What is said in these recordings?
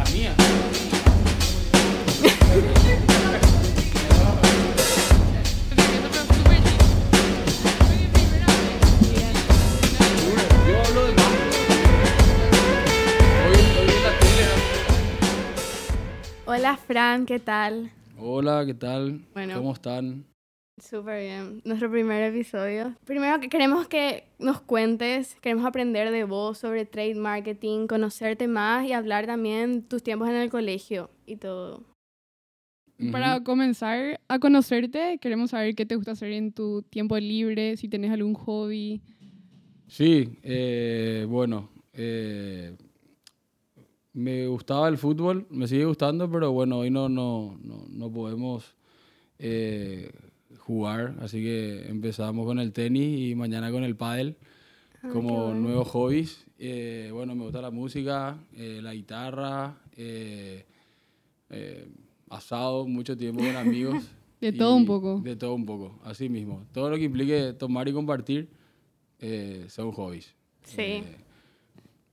La mía. Hola Fran, ¿qué tal? Hola, ¿qué tal? Bueno. ¿Cómo están? Súper bien. Nuestro primer episodio. Primero que queremos que nos cuentes, queremos aprender de vos sobre trade marketing, conocerte más y hablar también tus tiempos en el colegio y todo. Para comenzar a conocerte, queremos saber qué te gusta hacer en tu tiempo libre, si tenés algún hobby. Sí, eh, bueno, eh, me gustaba el fútbol, me sigue gustando, pero bueno, hoy no, no, no, no podemos eh, jugar, así que empezamos con el tenis y mañana con el pádel Ah, como bueno. nuevos hobbies. Eh, bueno, me gusta la música, eh, la guitarra, eh, eh, asado, mucho tiempo con amigos. De todo un poco. De todo un poco, así mismo. Todo lo que implique tomar y compartir eh, son hobbies. Sí. Eh,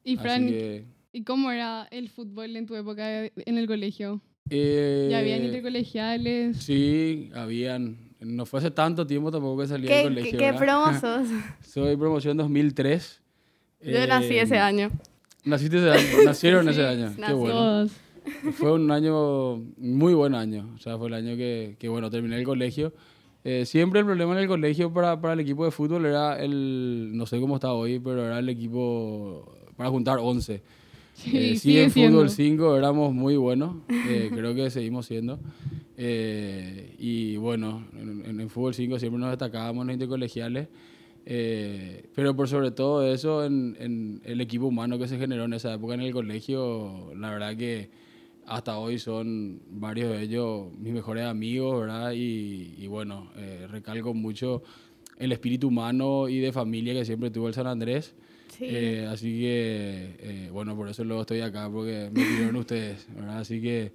Y así Fran, que, ¿y cómo era el fútbol en tu época en el colegio? ¿Ya habían intercolegiales? Sí, habían. No fue hace tanto tiempo tampoco que salí del ¿Qué, colegio. qué, qué ¿verdad? promo sos? Soy promoción 2003. Yo nací ese año. Naciste ese año, nacieron ese año. Qué bueno. Todos. Fue un año, muy buen año. O sea, fue el año que, que bueno, terminé el colegio. Eh, siempre el problema en el colegio para, para el equipo de fútbol era el, no sé cómo está hoy, pero era el equipo para juntar 11. Sí, Eh, sí, en fútbol 5 éramos muy buenos, eh, creo que seguimos siendo. Eh, y bueno, en, en- en fútbol 5 siempre nos destacábamos en los intercolegiales, eh, pero por sobre todo eso, en, en el equipo humano que se generó en esa época en el colegio, la verdad que hasta hoy son varios de ellos mis mejores amigos, ¿verdad? Y, y bueno, eh, recalco mucho el espíritu humano y de familia que siempre tuvo el San Andrés. Sí. Eh, así que, eh, bueno, por eso luego estoy acá, porque me pidieron ustedes, ¿verdad? Así que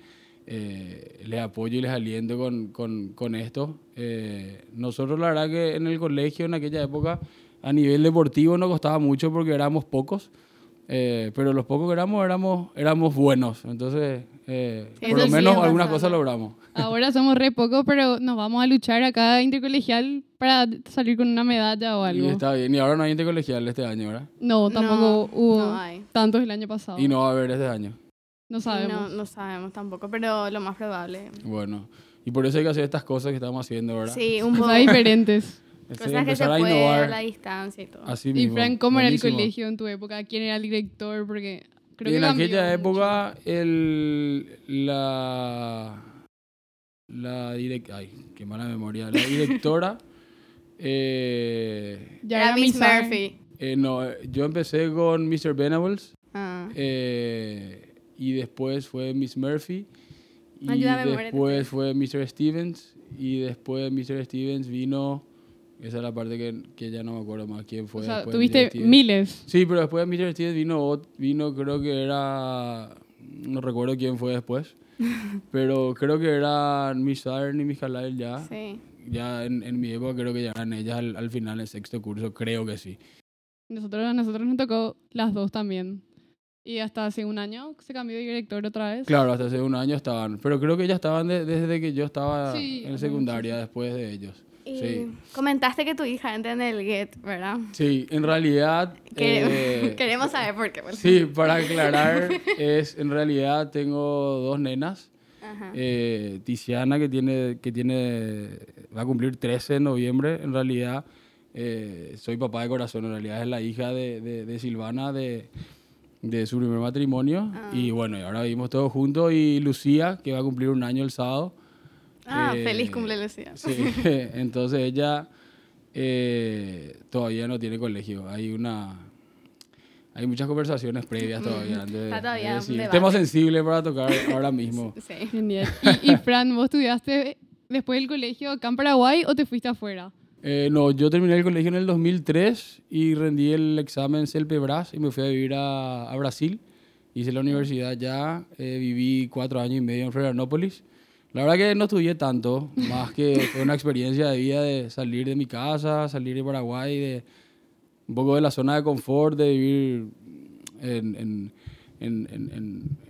eh, les apoyo y les aliento con, con, con esto. Nosotros, la verdad que en el colegio, en aquella época, a nivel deportivo nos costaba mucho porque éramos pocos, pero los pocos que éramos, éramos, éramos buenos. Entonces, eh, Sí, por lo sí menos es algunas cosas logramos. Ahora somos re pocos, pero nos vamos a luchar acá intercolegial para salir con una medalla o Y algo. está bien. Y ahora no hay intercolegial este año, ¿verdad? No, tampoco No, hubo no hay. tantos el año pasado. Y no va a haber este año. No Sí, sabemos. No, no sabemos tampoco, pero lo más probable. Bueno, y por eso hay que hacer estas cosas que estamos haciendo, ¿verdad? Sí, un poco. Diferentes. Cosas que se a puede a innovar la distancia y todo. así Y mismo. Frank, ¿cómo era el Buenísimo. colegio en tu época? ¿Quién era el director? Porque creo Y que en cambió aquella mucho. época, el, la, la direc- ay, qué mala memoria, la directora, eh, Ya Miss. Murphy. eh, no, yo empecé con Mr. Venables Ah. eh, y después fue Miss Murphy y Ayúdame, muérete. después fue Mr. Stevens y después de Mr. Stevens vino, esa es la parte que, que ya no me acuerdo más quién fue. O sea, tuviste miles. Sí, pero después de Mr. Stevens vino, vino, creo que era, no recuerdo quién fue después, pero creo que era Miss Iron y Miss Halal ya. Sí. Ya en, en mi época creo que ya eran ellas al, al final del sexto curso, creo que sí. Nosotros, a nosotros nos tocó las dos también. Y hasta hace un año se cambió de director otra vez. Claro, hasta hace un año estaban, pero creo que ya estaban de- desde que yo estaba Sí, en secundaria sí. después de ellos. Y Sí. comentaste que tu hija entra en el GET, ¿verdad? Sí, en realidad... Que- eh, Queremos saber por qué. por Sí, para aclarar, es en realidad tengo dos nenas. Ajá. Eh, Tiziana, que tiene, que tiene, va a cumplir 13 en noviembre, en realidad eh, soy papá de corazón, en realidad es la hija de, de- de Silvana, de, de su primer matrimonio. Ah. Y bueno, ahora vivimos todos juntos. Y Lucía, que va a cumplir un año el sábado. Ah, eh, feliz cumple Lucía. Sí, entonces ella eh, todavía no tiene colegio. Hay una... Hay muchas conversaciones previas todavía. antes de- Está todavía de un. Tema sensible para tocar ahora mismo. Sí. Genial. Y, y Fran, ¿vos estudiaste después del colegio acá en Paraguay o te fuiste afuera? Eh, no, yo terminé el colegio en el 2003 y rendí el examen CELPEBRAS y me fui a vivir a, a Brasil. Hice la universidad ya, eh, viví cuatro años y medio en Florianópolis. La verdad que no estudié tanto, más que fue una experiencia de vida de salir de mi casa, salir de Paraguay, de un poco de la zona de confort, de vivir en, en, en,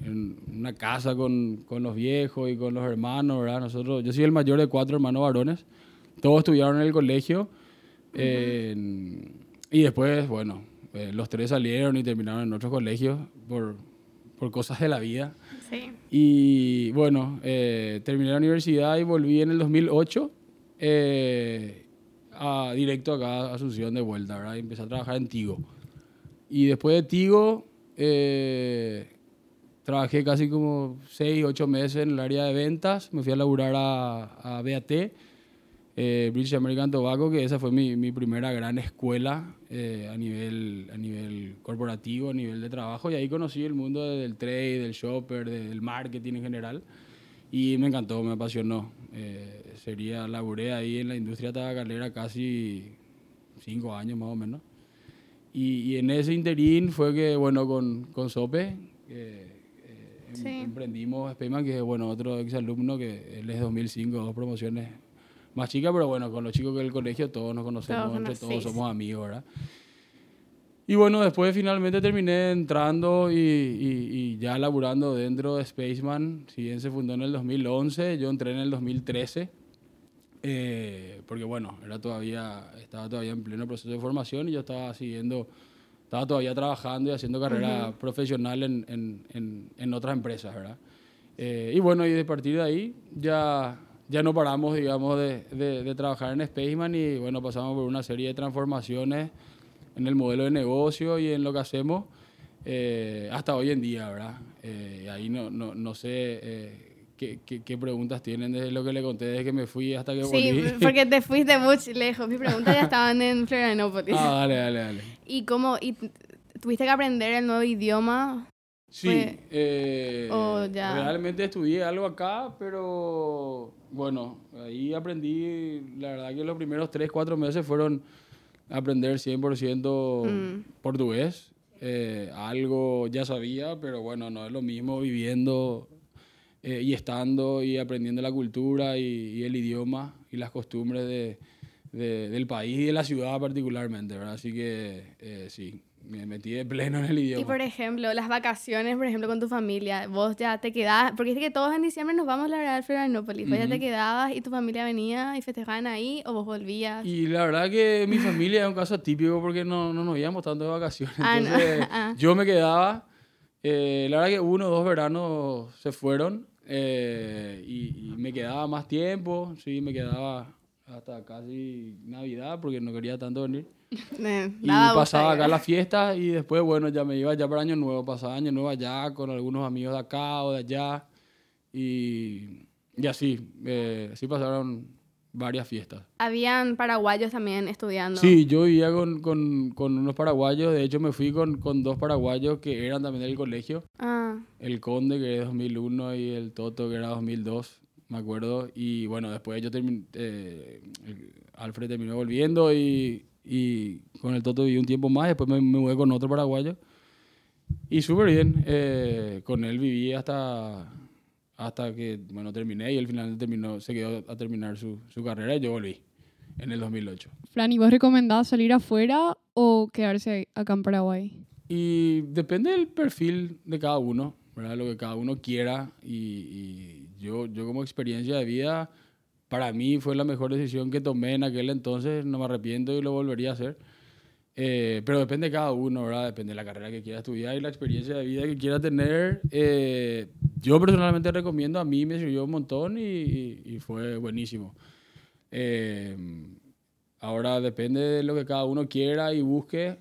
en- una casa con, con, los viejos y con los hermanos, ¿verdad? Nosotros, yo soy el mayor de cuatro hermanos varones. Todos estudiaron en el colegio. y después, bueno, eh, los tres salieron y terminaron en otros colegios por, por cosas de la vida. Y bueno, eh, terminé la universidad y volví en el 2008 eh, a, directo acá a Asunción de vuelta, ¿verdad? Y empecé a trabajar en Tigo. Y después de Tigo, trabajé casi como 6, 8 meses en el área de ventas. Me fui a laburar a BAT eh, British American Tobacco, que esa fue mi, mi primera gran escuela eh, a, nivel, a nivel corporativo, a nivel de trabajo, y ahí conocí el mundo del trade, del shopper, del marketing en general, y me encantó, me apasionó. Eh, sería, laburé ahí en la industria tabacalera casi cinco años más o menos. Y, y en ese interín fue que, bueno, con, con Sope, eh, em, emprendimos Speyman, que es, bueno, otro exalumno que él es 2005, dos promociones más chica, pero bueno, con los chicos del colegio todos nos conocemos, entre todos somos amigos, ¿verdad? Y bueno, después finalmente terminé entrando y, y, ya laburando dentro de Spaceman. Si bien se fundó en el 2011, yo entré en el 2013. Eh, porque bueno, era todavía, estaba todavía en pleno proceso de formación y yo estaba siguiendo, estaba todavía trabajando y haciendo carrera profesional en, en, en, otras empresas, ¿verdad? Eh, y bueno, y de partir de ahí ya ya no paramos, digamos, de, de, trabajar en Spaceman y bueno, pasamos por una serie de transformaciones en el modelo de negocio y en lo que hacemos eh, hasta hoy en día, ¿verdad? Eh, ahí no, no, no sé eh, qué, qué, preguntas tienen desde lo que le conté desde que me fui hasta que volví. Sí, porque te fuiste muy lejos. Mis preguntas ya estaban en Florianópolis. Ah, dale, dale, dale. ¿Y cómo? Y ¿Tuviste que aprender el nuevo idioma? Sí, eh, realmente estudié algo acá, pero bueno, ahí aprendí, la verdad que los primeros 3, 4 meses fueron aprender 100% mm. portugués. Eh, algo ya sabía, pero bueno, no es lo mismo viviendo eh, y estando y aprendiendo la cultura y, el idioma y las costumbres de, del país y de la ciudad particularmente, ¿verdad? Así que sí, me metí de pleno en el idioma. Y por ejemplo, las vacaciones, por ejemplo, con tu familia, vos ya te quedabas, porque dice que todos en diciembre nos vamos a la verdad al Florianópolis, vos ya te quedabas y tu familia venía y festejaban ahí o vos volvías. Y la verdad que mi familia es un caso típico porque no, no nos íbamos tanto de vacaciones. Ah, Entonces, ah. yo me quedaba, eh, la verdad que uno o dos veranos se fueron eh, y, y me quedaba más tiempo, sí, me quedaba hasta casi Navidad porque no quería tanto venir. y pasaba acá la fiesta y después, bueno, ya me iba ya para Año Nuevo, pasaba Año Nuevo allá con algunos amigos de acá o de allá y, y así, eh, así pasaron varias fiestas. Habían paraguayos también estudiando. Sí, yo vivía con, con, con unos paraguayos, de hecho me fui con, con, dos paraguayos que eran también del colegio. Ah. El Conde, que es 2001, y el Toto, que era 2002 me acuerdo. Y bueno, después yo terminé, eh, Alfred terminó volviendo y, y, con el Toto viví un tiempo más. Después me, me mudé con otro paraguayo. Y súper bien. Eh, con él viví hasta, hasta que, bueno, terminé y al final terminó, se quedó a terminar su, su carrera y yo volví en el 2008. Flan, ¿y vos recomendás salir afuera o quedarse acá en Paraguay? Y depende del perfil de cada uno, ¿verdad? Lo que cada uno quiera y yo, yo como experiencia de vida, para mí fue la mejor decisión que tomé en aquel entonces, no me arrepiento y lo volvería a hacer. Eh, pero depende de cada uno, ¿verdad? Depende de la carrera que quiera estudiar y la experiencia de vida que quiera tener. Eh, yo personalmente recomiendo, a mí me sirvió un montón y, fue buenísimo. Eh, ahora depende de lo que cada uno quiera y busque.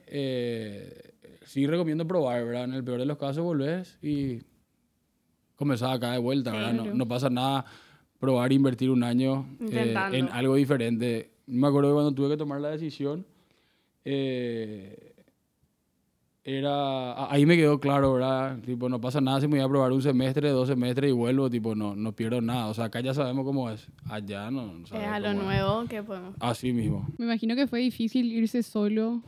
sí recomiendo probar, ¿verdad? En el peor de los casos volvés y comenzar acá de vuelta, ¿verdad? No, no, pasa nada probar e invertir un año eh, en algo diferente. Me acuerdo que cuando tuve que tomar la decisión, eh, era, ahí me quedó claro, ¿verdad? Tipo, no pasa nada si me voy a probar un semestre, dos semestres y vuelvo, tipo, no, no pierdo nada. O sea, acá ya sabemos cómo es. Allá no. es a lo nuevo que podemos. Así mismo. Me imagino que fue difícil irse solo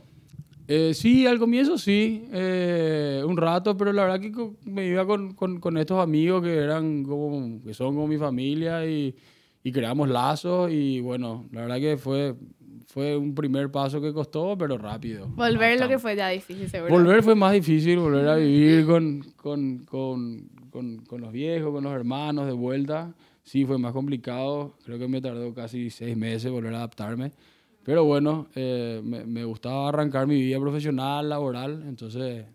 eh, sí, al comienzo sí, eh, un rato, pero la verdad que me iba con, con, con, estos amigos que eran como, que son como mi familia y, y, creamos lazos y bueno, la verdad que fue, fue un primer paso que costó, pero rápido. Volver lo que fue ya difícil, seguro. Volver fue más difícil, volver a vivir con, con, con, los viejos, con los hermanos, de vuelta. Sí, fue más complicado. Creo que me tardó casi seis meses volver a adaptarme. Pero bueno, eh, me, me, gustaba arrancar mi vida profesional, laboral. Entonces,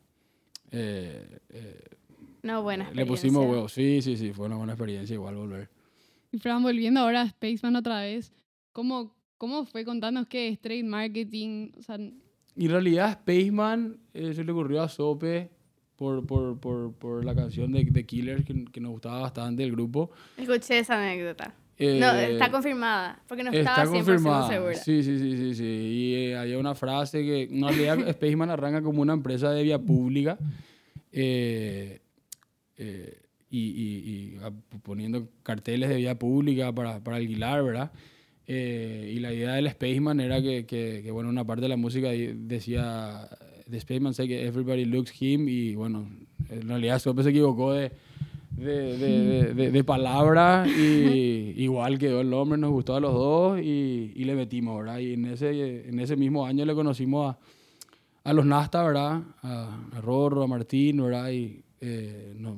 eh, eh, no, buena experiencia. Le pusimos huevos. Sí, sí, sí, fue una buena experiencia igual volver. Y Fran, volviendo ahora a Spaceman otra vez, ¿cómo, cómo fue? Contanos qué es trade marketing. O sea, y en realidad Spaceman se le ocurrió a Sope por, por, por, por la canción de, de Killers que, que, nos gustaba bastante el grupo. Escuché esa anécdota. No, está confirmada, porque no estaba está 100% confirmada. segura. Sí, sí, sí, sí, sí. Y eh, había una frase que, en realidad, Spaceman arranca como una empresa de vía pública eh, eh, y, y, y, poniendo carteles de vía pública para, para alquilar, ¿verdad? y la idea del Spaceman era que, que, que, bueno, una parte de la música decía The Spaceman say que everybody looks him y bueno, en realidad Sope se equivocó de, de, de, de, de palabra y igual quedó el nombre, nos gustó a los dos y, y, le metimos, ¿verdad? Y en ese, en ese mismo año le conocimos a, a los Nasta, ¿verdad? A, a Rorro, a Martín, ¿verdad? Y eh, nos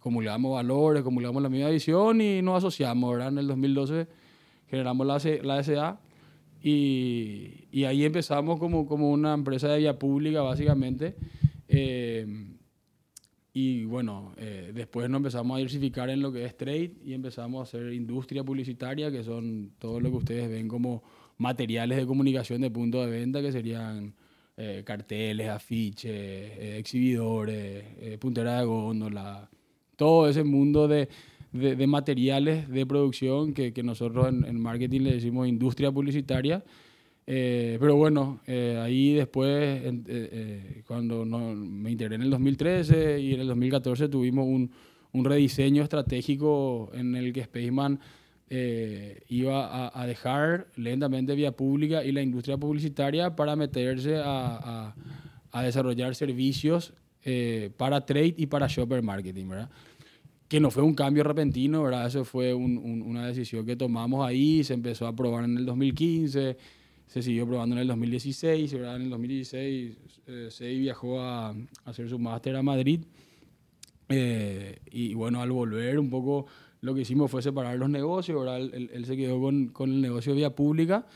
comulgamos valores, comulgamos la misma visión y nos asociamos, ¿verdad? En el 2012 generamos la, la SA y, y, ahí empezamos como, como una empresa de vía pública, básicamente. Eh, y bueno, eh, después nos empezamos a diversificar en lo que es trade y empezamos a hacer industria publicitaria, que son todo lo que ustedes ven como materiales de comunicación de punto de venta, que serían eh, carteles, afiches, exhibidores, puntera de góndola, todo ese mundo de, de, de materiales de producción que, que nosotros en, en, marketing le decimos industria publicitaria. Eh, pero bueno, eh, ahí después, eh, cuando no, me integré en el 2013 y en el 2014 tuvimos un, un rediseño estratégico en el que Spaceman iba a, a, dejar lentamente vía pública y la industria publicitaria para meterse a, a, a desarrollar servicios para trade y para shopper marketing, ¿verdad? que no fue un cambio repentino, ¿verdad? Eso fue un, un, una decisión que tomamos ahí, se empezó a probar en el 2015, se siguió probando en el 2016, ¿verdad? En el 2016 eh, se viajó a, a, hacer su máster a Madrid eh, y bueno, al volver un poco lo que hicimos fue separar los negocios, ¿verdad? Él, él se quedó con, con, el negocio vía pública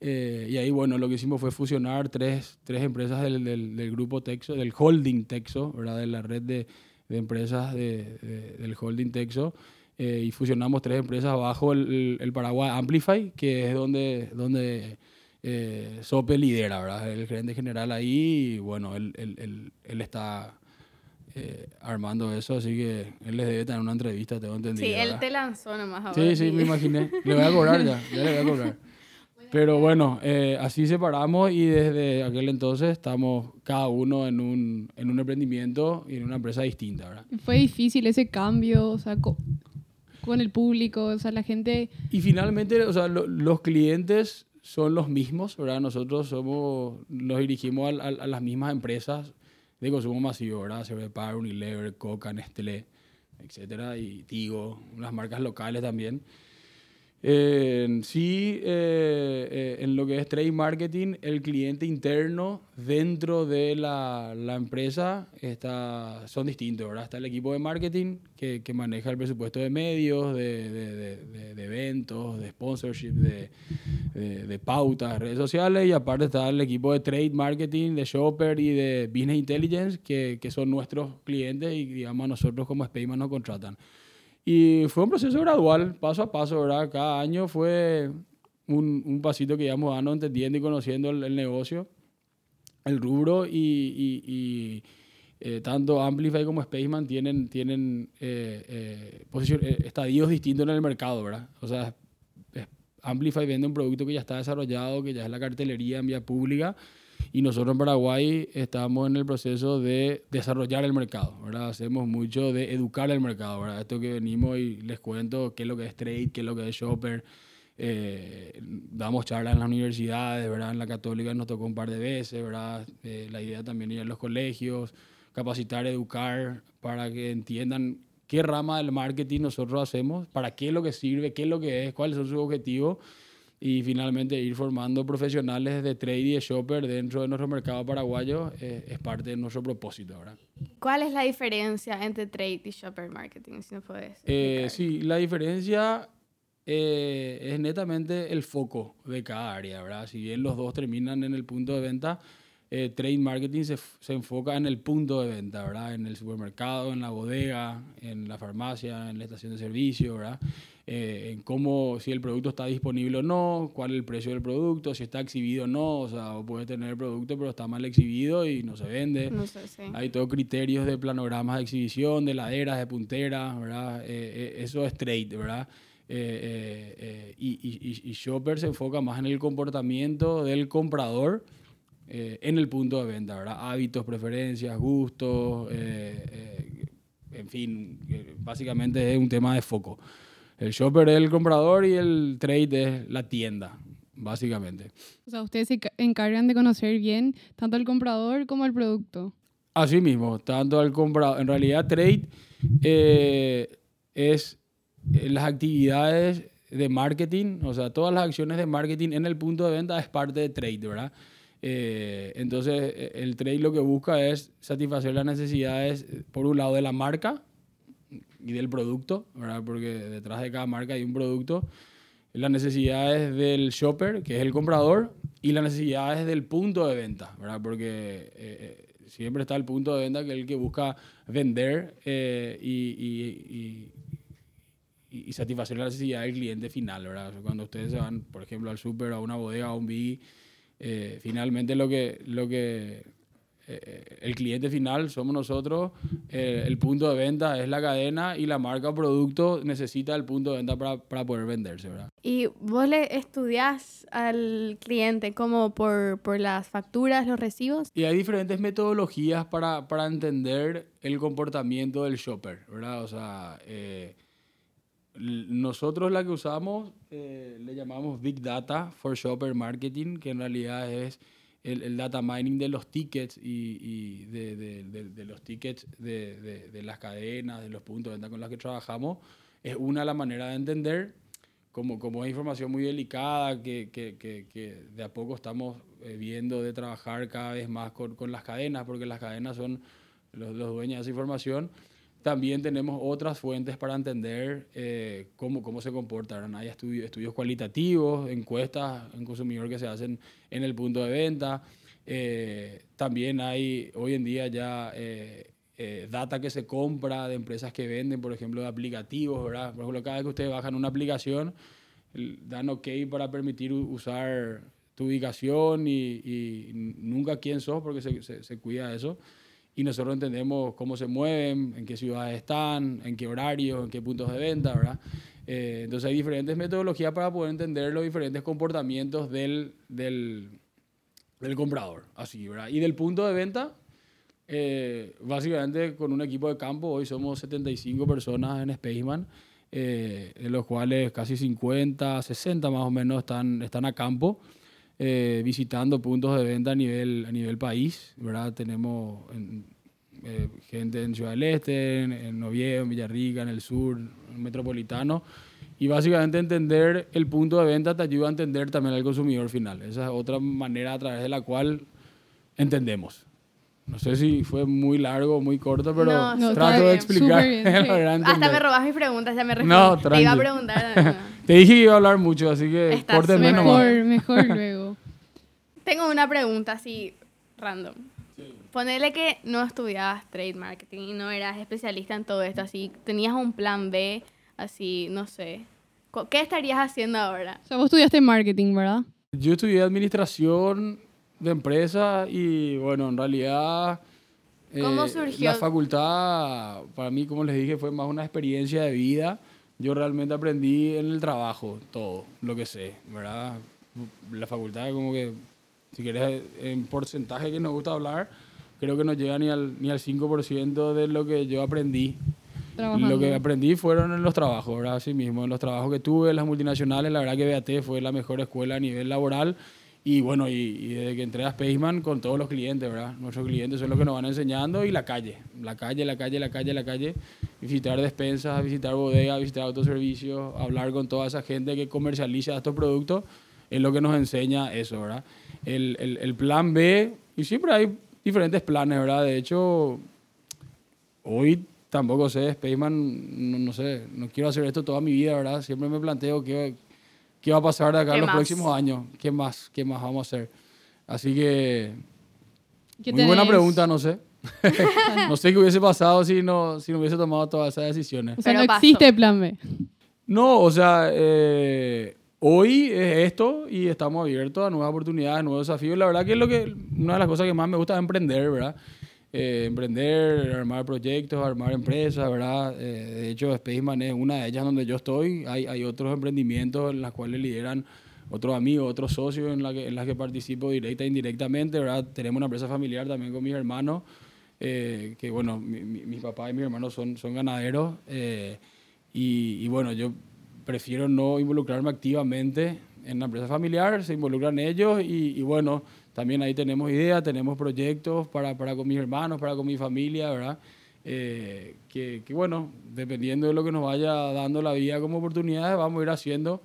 eh, y ahí, bueno, lo que hicimos fue fusionar tres, tres empresas del, del, del grupo Texo, del holding Texo, ¿verdad? De la red de de empresas de, de, del holding Texo eh, y fusionamos tres empresas bajo el, el, paraguas Amplify, que es donde, donde eh, Sope lidera, ¿verdad? El gerente general ahí y bueno, él, él, él está eh, armando eso, así que él les debe tener una entrevista, tengo entendido. Sí, él te lanzó nomás ahora. Sí, sí, me imaginé. Le voy a cobrar ya, ya le voy a cobrar. Pero bueno, eh, así separamos y desde aquel entonces estamos cada uno en un, en un emprendimiento y en una empresa distinta, ¿verdad? Fue difícil ese cambio, o sea, con, con el público, o sea, la gente... Y finalmente, o sea, lo, los clientes son los mismos, ¿verdad? Nosotros somos, nos dirigimos a, a, las mismas empresas de consumo masivo, ¿verdad? Cervepar, Unilever, Coca, Nestlé, etcétera, y Tigo, unas marcas locales también. Sí, eh, eh, en lo que es trade marketing, el cliente interno dentro de la, empresa está, son distintos, ¿verdad? Está el equipo de marketing que, maneja el presupuesto de medios, de, de, de, eventos, de sponsorship, de, pautas, redes sociales, y aparte está el equipo de trade marketing, de shopper y de business intelligence, que, que son nuestros clientes y digamos nosotros como Spaceman nos contratan. Y fue un proceso gradual, paso a paso, ¿verdad? Cada año fue un, un pasito que íbamos dando, entendiendo y conociendo el, el negocio, el rubro, y, y, y eh, tanto Amplify como Spaceman tienen, tienen eh, eh, eh, estadios distintos en el mercado, ¿verdad? O sea, Amplify vende un producto que ya está desarrollado, que ya es la cartelería en vía pública, y nosotros en Paraguay estamos en el proceso de desarrollar el mercado, ¿verdad? Hacemos mucho de educar el mercado, ¿verdad? Esto que venimos y les cuento qué es lo que es trade, qué es lo que es shopper. Eh, damos charlas en las universidades, ¿verdad? En la católica nos tocó un par de veces, ¿verdad? Eh, la idea también ir a los colegios, capacitar, educar, para que entiendan qué rama del marketing nosotros hacemos, para qué es lo que sirve, qué es lo que es, cuáles son sus objetivos y finalmente ir formando profesionales de trade y de shopper dentro de nuestro mercado paraguayo eh, es parte de nuestro propósito, ¿verdad? ¿Cuál es la diferencia entre trade y shopper marketing, si no puedes eh, Sí, la diferencia eh, es netamente el foco de cada área, ¿verdad? Si bien los dos terminan en el punto de venta, eh, trade marketing se, se, enfoca en el punto de venta, ¿verdad? En el supermercado, en la bodega, en la farmacia, en la estación de servicio, ¿verdad? Eh, en cómo, si el producto está disponible o no, cuál es el precio del producto, si está exhibido o no, o sea, puede tener el producto pero está mal exhibido y no se vende. No sé, sí. Hay todos criterios de planogramas de exhibición, de laderas, de punteras, ¿verdad? Eh, eso es trade, ¿verdad? y, y, y Shopper se enfoca más en el comportamiento del comprador eh, en el punto de venta, ¿verdad? Hábitos, preferencias, gustos, eh, eh, en fin, básicamente es un tema de foco. El shopper es el comprador y el trade es la tienda, básicamente. O sea, ustedes se encargan de conocer bien tanto el comprador como el producto. Así mismo, tanto el comprador. En realidad, trade es las actividades de marketing, o sea, todas las acciones de marketing en el punto de venta es parte de trade, ¿verdad? Eh, entonces, e, el trade lo que busca es satisfacer las necesidades, por un lado, de la marca y del producto, ¿verdad? porque detrás de cada marca hay un producto, las necesidades del shopper, que es el comprador, y las necesidades del punto de venta, ¿verdad? porque eh, eh, siempre está el punto de venta que es el que busca vender y, y, satisfacer la necesidad del cliente final. ¿verdad? Cuando ustedes se van, por ejemplo, al super, a una bodega, a un big eh, finalmente lo que, lo que eh, el cliente final somos nosotros, eh, el punto de venta es la cadena y la marca o producto necesita el punto de venta para, para poder venderse, ¿verdad? ¿Y vos le estudias al cliente como por, por, las facturas, los recibos? Y hay diferentes metodologías para, para entender el comportamiento del shopper, ¿verdad? O sea, nosotros la que usamos eh, le llamamos Big Data for Shopper Marketing, que en realidad es el, data mining de los tickets y, de, de, los tickets de, las cadenas, de los puntos de venta con los que trabajamos. Es una la manera de entender, como, como es información muy delicada, que, que, que, de a poco estamos eh, viendo de trabajar cada vez más con, con las cadenas, porque las cadenas son los, los dueños de esa información también tenemos otras fuentes para entender eh, cómo, cómo se comportan. Hay estudios, estudios cualitativos, encuestas en consumidor que se hacen en el punto de venta. Eh, también hay hoy en día ya eh, data que se compra de empresas que venden, por ejemplo, de aplicativos. ¿verdad? Por ejemplo, cada vez que ustedes bajan una aplicación, dan OK para permitir usar tu ubicación y, nunca quién sos porque se, se, se cuida eso y nosotros entendemos cómo se mueven, en qué ciudades están, en qué horarios, en qué puntos de venta, ¿verdad? Eh, entonces hay diferentes metodologías para poder entender los diferentes comportamientos del, del, del comprador, así, ¿verdad? Y del punto de venta, eh, básicamente con un equipo de campo, hoy somos 75 personas en Spaceman, eh, en los cuales casi 50, 60 más o menos están, están a campo. Eh, visitando puntos de venta a nivel, a nivel país, ¿verdad? Tenemos eh, gente en Ciudad del Este, en, en Oviedo, en Villarrica, en el sur, en Metropolitano. Y básicamente entender el punto de venta te ayuda a entender también al consumidor final. Esa es otra manera a través de la cual entendemos. No sé si fue muy largo o muy corto, pero trato de explicar. Hasta me robas mis preguntas, ya me respondí. No, Te iba a preguntar. Te dije que iba a hablar mucho, así que córteme mejor, mejor luego. Tengo una pregunta así, random. Sí. Ponele que no estudiabas trade marketing y no eras especialista en todo esto, así, tenías un plan B, así, no sé. ¿Qué estarías haciendo ahora? O sea, vos estudiaste marketing, ¿verdad? Yo estudié administración de empresa y, bueno, en realidad... ¿Cómo eh, surgió? La facultad, para mí, como les dije, fue más una experiencia de vida yo realmente aprendí en el trabajo todo lo que sé, ¿verdad? La facultad como que, si quieres, en porcentaje que nos gusta hablar, creo que no llega ni al, ni al 5% de lo que yo aprendí. Lo que aprendí fueron en los trabajos, ¿verdad? Así mismo, en los trabajos que tuve, en las multinacionales, la verdad que BAT fue la mejor escuela a nivel laboral y bueno, y, desde que entré a Spaceman con todos los clientes, ¿verdad? Nuestros clientes son los que nos van enseñando y la calle, la calle, la calle, la calle, la calle. Visitar despensas, visitar bodegas, visitar autoservicios, hablar con toda esa gente que comercializa estos productos. es lo que nos enseña eso, ¿verdad? El, el, el plan B, y siempre hay diferentes planes, ¿verdad? De hecho, hoy tampoco sé, Spaceman, no, no sé, no quiero hacer esto toda mi vida, ¿verdad? Siempre me planteo qué, qué va a pasar de acá ¿Qué en los más? próximos años, qué más, qué más vamos a hacer. Así que, ¿Qué muy buena tenés? pregunta, no sé. no sé qué hubiese pasado si no, si no hubiese tomado todas esas decisiones. O sea, Pero no pasó. existe plan B. No, o sea, eh, hoy es esto y estamos abiertos a nuevas oportunidades, nuevos desafíos. La verdad que es lo que, una de las cosas que más me gusta es emprender, ¿verdad? Eh, emprender, armar proyectos, armar empresas, ¿verdad? Eh, de hecho, Spaceman es una de ellas donde yo estoy. Hay, hay otros emprendimientos en los cuales lideran otros amigos, otros socios en, la que, en las que participo directa e indirectamente, ¿verdad? Tenemos una empresa familiar también con mis hermanos, eh, que bueno, mi, mi- mis papás y mis hermanos son, ganaderos. eh, y bueno, yo prefiero no involucrarme activamente en la empresa familiar, se involucran ellos y, y bueno, también ahí tenemos ideas, tenemos proyectos para, para con mis hermanos, para con mi familia, ¿verdad? Eh, que, que bueno, dependiendo de lo que nos vaya dando la vida como oportunidades, vamos a ir haciendo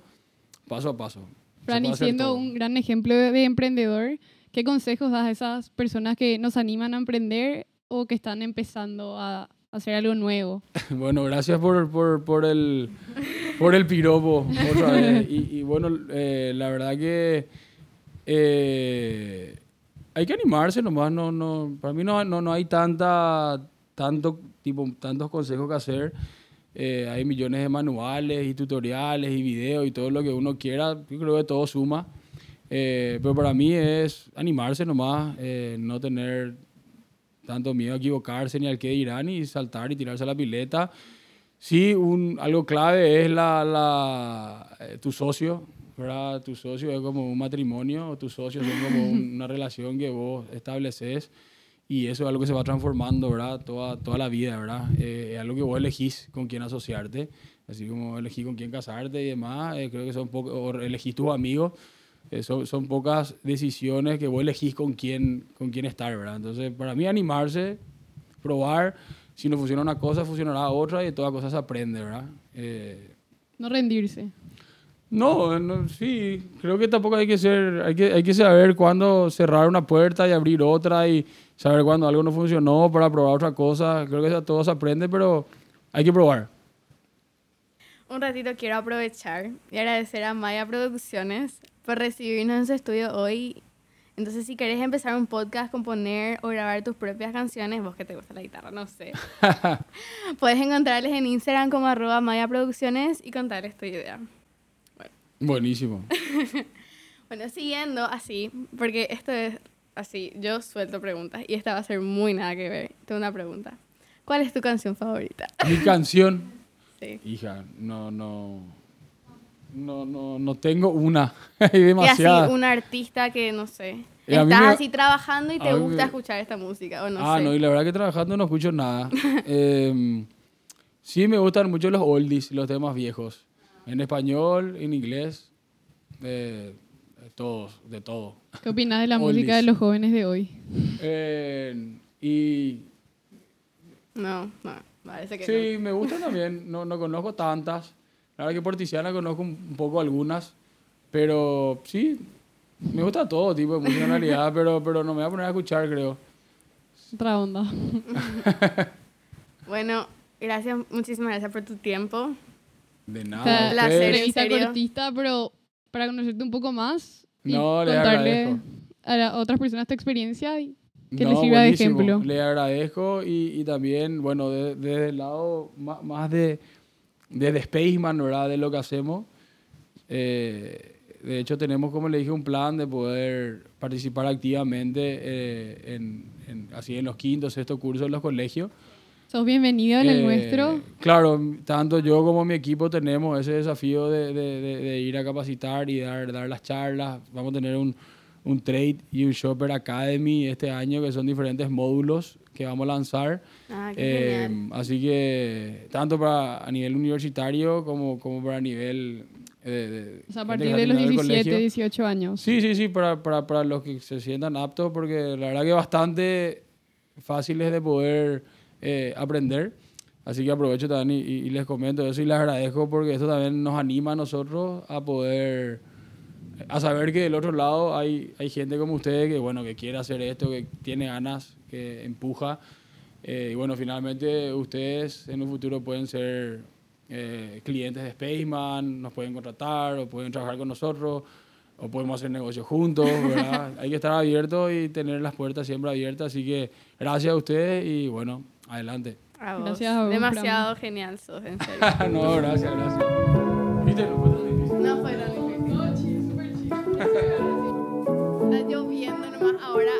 paso a paso. Fran, y siendo un gran ejemplo de emprendedor, ¿qué consejos das a esas personas que nos animan a emprender o que están empezando a hacer algo nuevo? Bueno, gracias por, por, por el, por el piropo otra vez. Y, y bueno, eh, la verdad que eh, hay que animarse nomás. No, no, para mí no, no, no hay tanta, tanto, tipo, tantos consejos que hacer. Eh, hay millones de manuales y tutoriales y videos y todo lo que uno quiera. Yo creo que todo suma. Pero para mí es animarse nomás, no tener tanto miedo a equivocarse ni al que dirán y saltar y tirarse a la pileta. Sí, un, algo clave es la, la, eh, tu socio, ¿verdad? Tu socio es como un matrimonio, tu socio es como un- una relación que vos estableces y eso es algo que se va transformando, ¿verdad? Toda, toda la vida, ¿verdad? Eh, es algo que vos elegís con quién asociarte, así como elegís con quién casarte y demás, eh, creo que son pocos, o elegís tus amigos, eh, son, son pocas decisiones que vos elegís con quién, con quién estar, ¿verdad? Entonces, para mí animarse, probar, si no funciona una cosa, funcionará otra y de todas cosas se aprende, ¿verdad? Eh, No rendirse. no, no, sí, creo que tampoco hay que ser, hay que, hay que saber cuándo cerrar una puerta y abrir otra y saber cuándo algo no funcionó para probar otra cosa. Creo que eso todo se aprende, pero hay que probar. Un ratito quiero aprovechar y agradecer a Maya Producciones por recibirnos en su estudio hoy. Entonces, si querés empezar un podcast, componer o grabar tus propias canciones, vos que te gusta la guitarra, no sé. Puedes encontrarles en Instagram como arroba Maya Producciones y contarles tu idea. Buenísimo. Bueno, siguiendo así, porque esto es así, yo suelto preguntas y esta va a ser muy nada que ver. Tengo una pregunta. ¿Cuál es tu canción favorita? Mi canción, Sí. hija, no, no, no, no, no tengo una. Hay Y así, demasiadas. un artista que, no sé, Y mí estás me- así trabajando y te gusta me- escuchar esta música, o no ah, sé. no, y la verdad que trabajando no escucho nada. Em, sí me gustan mucho los oldies, los temas viejos. En español, en inglés, eh, todos, de todo. ¿Qué opinas de la Oldies. música de los jóvenes de hoy? Eh, y No, no, parece que sí, me gustan también. No, no conozco tantas. La verdad que por Tiziana conozco un poco algunas. Pero sí, me gusta todo tipo de música en realidad, pero, pero no me voy a poner a escuchar, creo. Otra onda. no. Bueno, gracias, muchísimas gracias por tu tiempo. De O sea, nada. ¿en entrevista cortista, pero para conocerte un poco más y No, contarle a la- otras personas tu experiencia y que No, les sirva de buenísimo. ejemplo. Le agradezco y, y también, bueno, de- desde el lado ma- más de, de, Spaceman, ¿verdad? De lo que hacemos. Eh, de hecho, tenemos, como le dije, un plan de poder participar activamente eh, en, en- así en los quintos, sextos cursos de los colegios. Sos bienvenido en el Eh, nuestro. Claro, tanto yo como mi equipo tenemos ese desafío de, de- de- de ir a capacitar y dar, dar las charlas. Vamos a tener un, un Trade y un Shopper Academy este año, que son diferentes módulos que vamos a lanzar. Ah, qué Eh, así que tanto para a nivel universitario como, como para nivel... eh, de- O sea, a partir de los terminando el 17, colegio. 18 años. Sí, sí, sí, para, para, para los que se sientan aptos, porque la verdad que bastante fáciles de poder eh, aprender. Así que aprovecho también y, y- y les comento eso y les agradezco porque esto también nos anima a nosotros a poder a saber que del otro lado hay, hay gente como ustedes que, bueno, que quiere hacer esto, que tiene ganas, que empuja. Eh, y bueno, finalmente ustedes en un futuro pueden ser eh, clientes de Spaceman, nos pueden contratar o pueden trabajar con nosotros o podemos hacer negocios juntos, ¿verdad? Hay que estar abiertos y tener las puertas siempre abiertas. Así que gracias a ustedes y bueno, adelante. A vos. Gracias a vos, Demasiado genial sos, en serio. no, gracias, gracias. ahora